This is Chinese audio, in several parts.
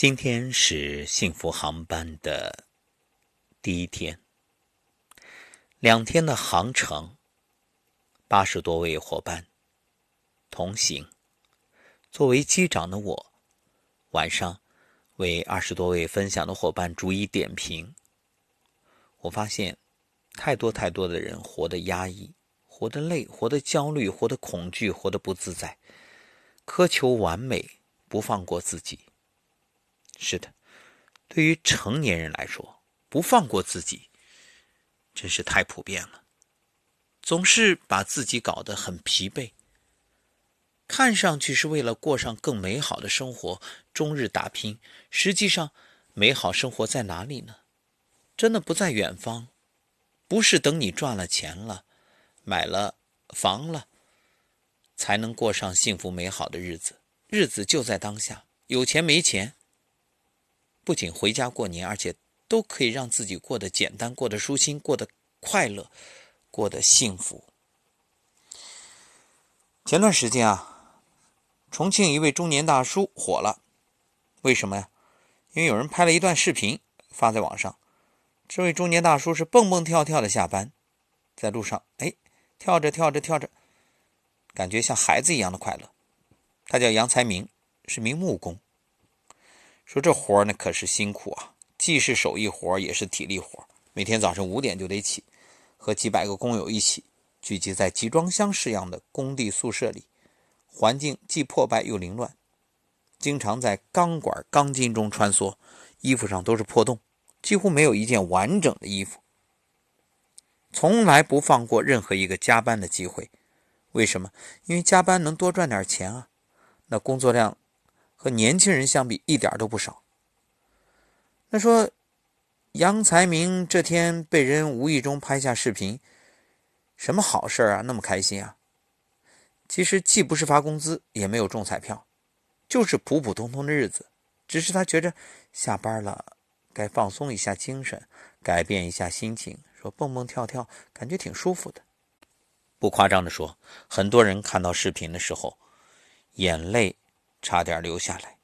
今天是幸福航班的第一天，两天的航程，八十多位伙伴同行。作为机长的我，晚上为二十多位分享的伙伴逐一点评。我发现，太多太多的人活得压抑，活得累，活得焦虑，活得恐惧，活得不自在，苛求完美，不放过自己。是的，对于成年人来说，不放过自己，真是太普遍了。总是把自己搞得很疲惫，看上去是为了过上更美好的生活，终日打拼。实际上，美好生活在哪里呢？真的不在远方，不是等你赚了钱了，买了房了，才能过上幸福美好的日子。日子就在当下，有钱没钱。不仅回家过年，而且都可以让自己过得简单、过得舒心、过得快乐、过得幸福。前段时间啊，重庆一位中年大叔火了，为什么呀？因为有人拍了一段视频发在网上，这位中年大叔是蹦蹦跳跳的下班，在路上，哎，跳着跳着跳着，感觉像孩子一样的快乐。他叫杨才明，是名木工。说这活儿呢可是辛苦啊，既是手艺活也是体力活每天早上五点就得起，和几百个工友一起聚集在集装箱式样的工地宿舍里，环境既破败又凌乱，经常在钢管钢筋中穿梭，衣服上都是破洞，几乎没有一件完整的衣服。从来不放过任何一个加班的机会，为什么？因为加班能多赚点钱啊，那工作量。和年轻人相比，一点都不少。那说，杨才明这天被人无意中拍下视频，什么好事啊？那么开心啊？其实既不是发工资，也没有中彩票，就是普普通通的日子。只是他觉着下班了，该放松一下精神，改变一下心情，说蹦蹦跳跳，感觉挺舒服的。不夸张的说，很多人看到视频的时候，眼泪。差点流下来。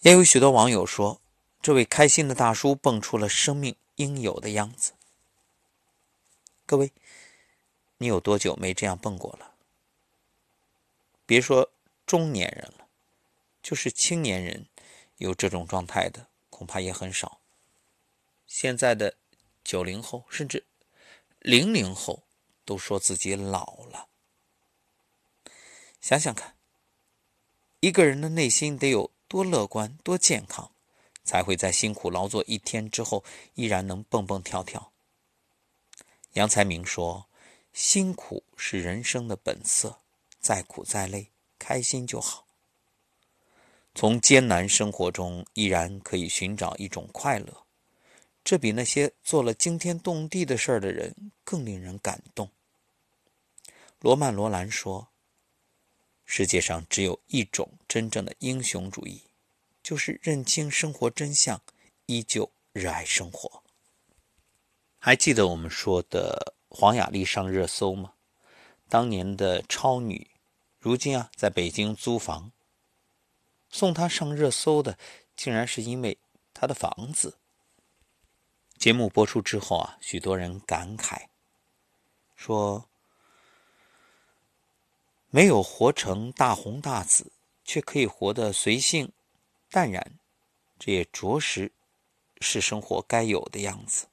也有许多网友说，这位开心的大叔蹦出了生命应有的样子。各位，你有多久没这样蹦过了？别说中年人了，就是青年人有这种状态的，恐怕也很少。现在的九零后甚至零零后都说自己老了。想想看，一个人的内心得有多乐观、多健康，才会在辛苦劳作一天之后，依然能蹦蹦跳跳。杨才明说：“辛苦是人生的本色，再苦再累，开心就好。从艰难生活中依然可以寻找一种快乐，这比那些做了惊天动地的事儿的人更令人感动。”罗曼·罗兰说。世界上只有一种真正的英雄主义，就是认清生活真相，依旧热爱生活。还记得我们说的黄雅莉上热搜吗？当年的超女，如今啊，在北京租房。送她上热搜的，竟然是因为她的房子。节目播出之后啊，许多人感慨说。没有活成大红大紫，却可以活得随性、淡然，这也着实是生活该有的样子。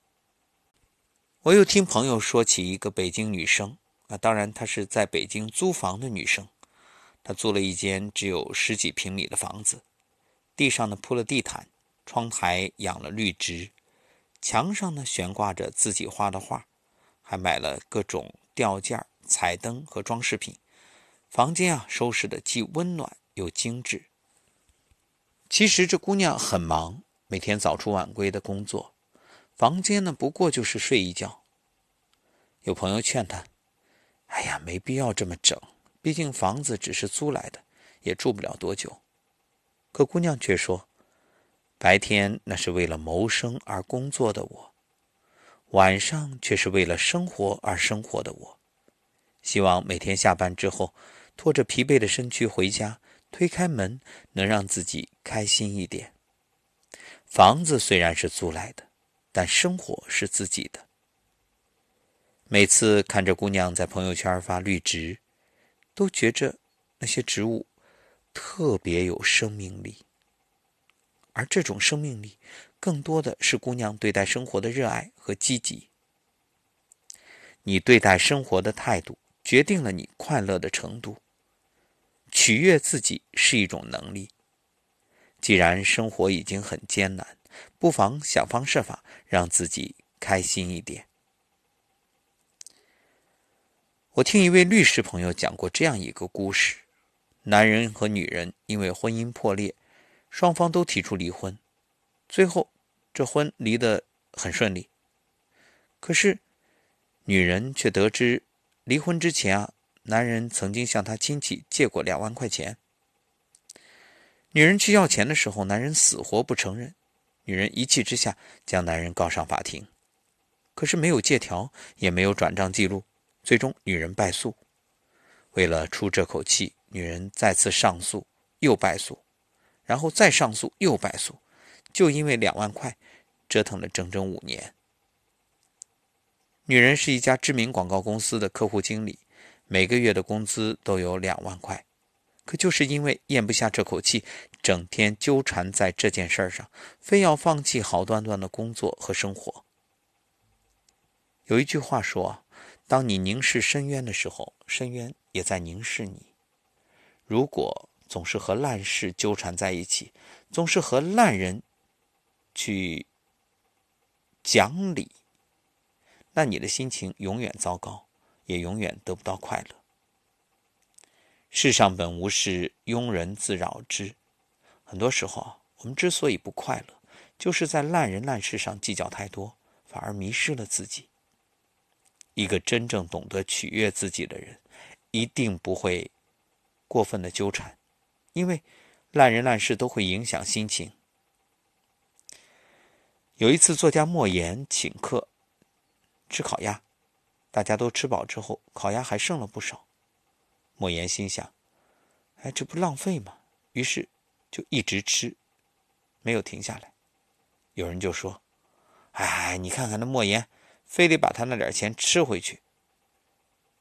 我又听朋友说起一个北京女生，啊，当然她是在北京租房的女生，她租了一间只有十几平米的房子，地上呢铺了地毯，窗台养了绿植，墙上呢悬挂着自己画的画，还买了各种吊件、彩灯和装饰品。房间啊，收拾的既温暖又精致。其实这姑娘很忙，每天早出晚归的工作，房间呢不过就是睡一觉。有朋友劝她：“哎呀，没必要这么整，毕竟房子只是租来的，也住不了多久。”可姑娘却说：“白天那是为了谋生而工作的我，晚上却是为了生活而生活的我。希望每天下班之后。”拖着疲惫的身躯回家，推开门能让自己开心一点。房子虽然是租来的，但生活是自己的。每次看着姑娘在朋友圈发绿植，都觉着那些植物特别有生命力，而这种生命力，更多的是姑娘对待生活的热爱和积极。你对待生活的态度，决定了你快乐的程度。取悦自己是一种能力。既然生活已经很艰难，不妨想方设法让自己开心一点。我听一位律师朋友讲过这样一个故事：男人和女人因为婚姻破裂，双方都提出离婚，最后这婚离得很顺利。可是，女人却得知离婚之前啊，男人曾经向他亲戚借过两万块钱。女人去要钱的时候，男人死活不承认，女人一气之下将男人告上法庭，可是没有借条，也没有转账记录。最终，女人败诉。为了出这口气，女人再次上诉，又败诉，然后再上诉，又败诉，就因为两万块，折腾了整整五年。女人是一家知名广告公司的客户经理，每个月的工资都有两万块，可就是因为咽不下这口气，整天纠缠在这件事上，非要放弃好端端的工作和生活。有一句话说。当你凝视深渊的时候，深渊也在凝视你。如果总是和烂事纠缠在一起，总是和烂人去讲理，那你的心情永远糟糕，也永远得不到快乐。世上本无事，庸人自扰之。很多时候啊，我们之所以不快乐，就是在烂人烂事上计较太多，反而迷失了自己。一个真正懂得取悦自己的人，一定不会过分的纠缠，因为烂人烂事都会影响心情。有一次，作家莫言请客吃烤鸭，大家都吃饱之后，烤鸭还剩了不少。莫言心想：“哎，这不浪费吗？”于是就一直吃，没有停下来。有人就说：“哎，你看看那莫言。”非得把他那点钱吃回去。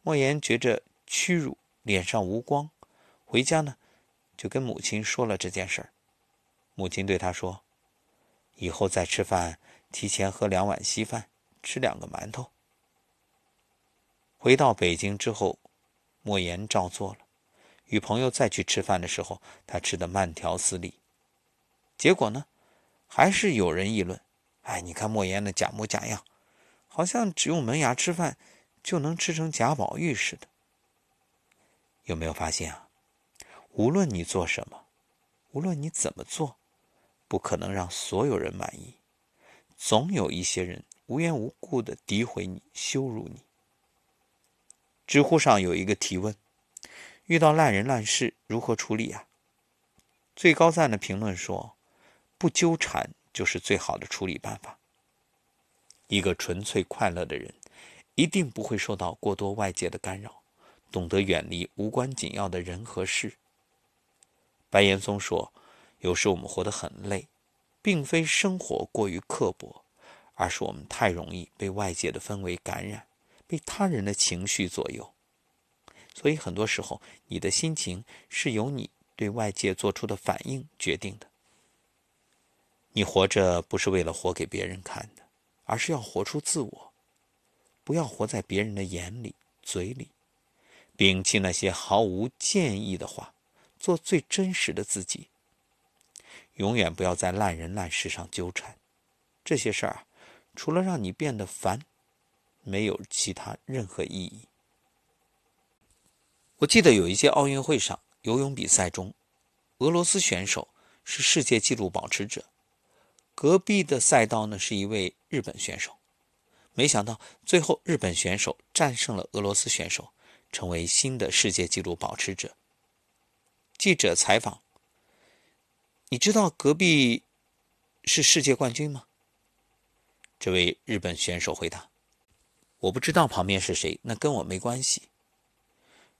莫言觉着屈辱，脸上无光，回家呢，就跟母亲说了这件事儿。母亲对他说：“以后再吃饭，提前喝两碗稀饭，吃两个馒头。”回到北京之后，莫言照做了。与朋友再去吃饭的时候，他吃的慢条斯理。结果呢，还是有人议论：“哎，你看莫言那假模假样。”好像只用门牙吃饭，就能吃成贾宝玉似的。有没有发现啊？无论你做什么，无论你怎么做，不可能让所有人满意。总有一些人无缘无故的诋毁你、羞辱你。知乎上有一个提问：遇到烂人烂事如何处理啊？最高赞的评论说：不纠缠就是最好的处理办法。一个纯粹快乐的人，一定不会受到过多外界的干扰，懂得远离无关紧要的人和事。白岩松说：“有时我们活得很累，并非生活过于刻薄，而是我们太容易被外界的氛围感染，被他人的情绪左右。所以很多时候，你的心情是由你对外界做出的反应决定的。你活着不是为了活给别人看的。”而是要活出自我，不要活在别人的眼里、嘴里，摒弃那些毫无建议的话，做最真实的自己。永远不要在烂人烂事上纠缠，这些事儿啊，除了让你变得烦，没有其他任何意义。我记得有一届奥运会上游泳比赛中，俄罗斯选手是世界纪录保持者。隔壁的赛道呢是一位日本选手，没想到最后日本选手战胜了俄罗斯选手，成为新的世界纪录保持者。记者采访：“你知道隔壁是世界冠军吗？”这位日本选手回答：“我不知道旁边是谁，那跟我没关系。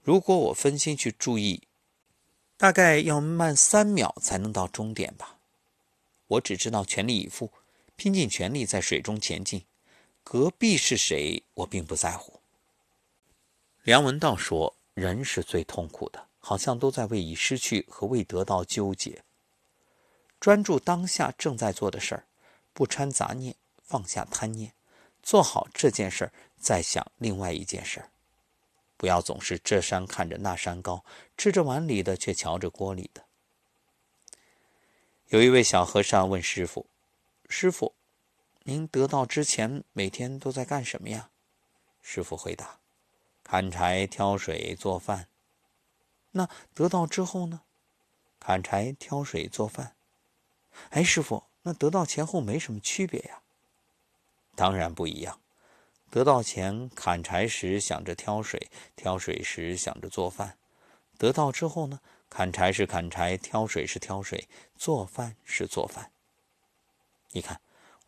如果我分心去注意大概要慢三秒才能到终点吧。我只知道全力以赴，拼尽全力在水中前进。隔壁是谁，我并不在乎。梁文道说：“人是最痛苦的，好像都在为已失去和未得到纠结。专注当下正在做的事儿，不掺杂念，放下贪念，做好这件事儿，再想另外一件事儿。”不要总是这山看着那山高，吃着碗里的却瞧着锅里的。有一位小和尚问师傅：“师傅，您得道之前每天都在干什么呀？”师傅回答：“砍柴、挑水、做饭。”那得道之后呢？砍柴、挑水、做饭。哎，师傅，那得道前后没什么区别呀？当然不一样。得到钱，砍柴时想着挑水，挑水时想着做饭；得到之后呢，砍柴是砍柴，挑水是挑水，做饭是做饭。你看，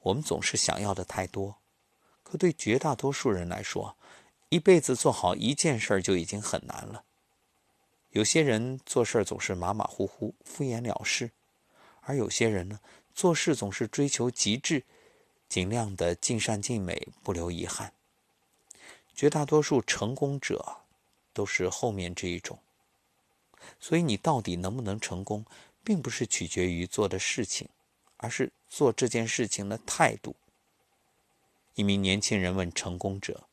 我们总是想要的太多，可对绝大多数人来说，一辈子做好一件事就已经很难了。有些人做事总是马马虎虎、敷衍了事，而有些人呢，做事总是追求极致。尽量的尽善尽美，不留遗憾。绝大多数成功者都是后面这一种。所以你到底能不能成功，并不是取决于做的事情，而是做这件事情的态度。一名年轻人问成功者：“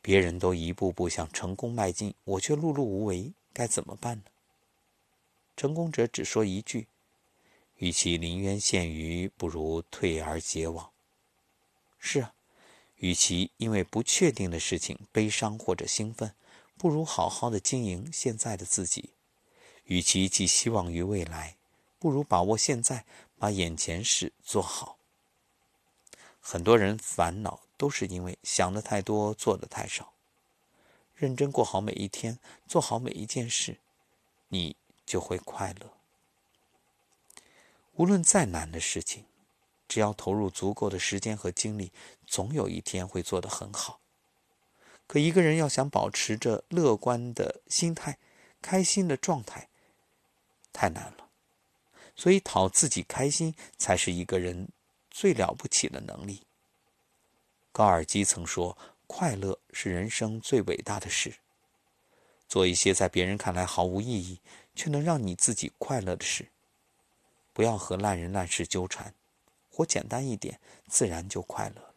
别人都一步步向成功迈进，我却碌碌无为，该怎么办呢？”成功者只说一句：“与其临渊羡鱼，不如退而结网。”是啊，与其因为不确定的事情悲伤或者兴奋，不如好好的经营现在的自己；与其寄希望于未来，不如把握现在，把眼前事做好。很多人烦恼都是因为想的太多，做的太少。认真过好每一天，做好每一件事，你就会快乐。无论再难的事情。只要投入足够的时间和精力，总有一天会做得很好。可一个人要想保持着乐观的心态、开心的状态，太难了。所以讨自己开心才是一个人最了不起的能力。高尔基曾说：“快乐是人生最伟大的事。”做一些在别人看来毫无意义，却能让你自己快乐的事。不要和烂人烂事纠缠。活简单一点，自然就快乐了。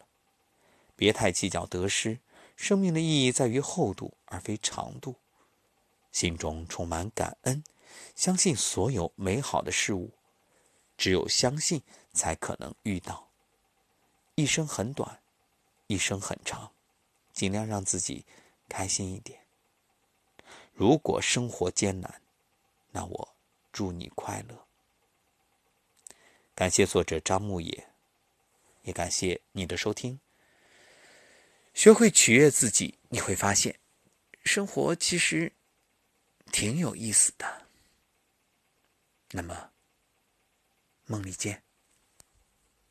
别太计较得失，生命的意义在于厚度而非长度。心中充满感恩，相信所有美好的事物。只有相信，才可能遇到。一生很短，一生很长，尽量让自己开心一点。如果生活艰难，那我祝你快乐。感谢作者张牧野，也感谢你的收听。学会取悦自己，你会发现，生活其实挺有意思的。那么，梦里见。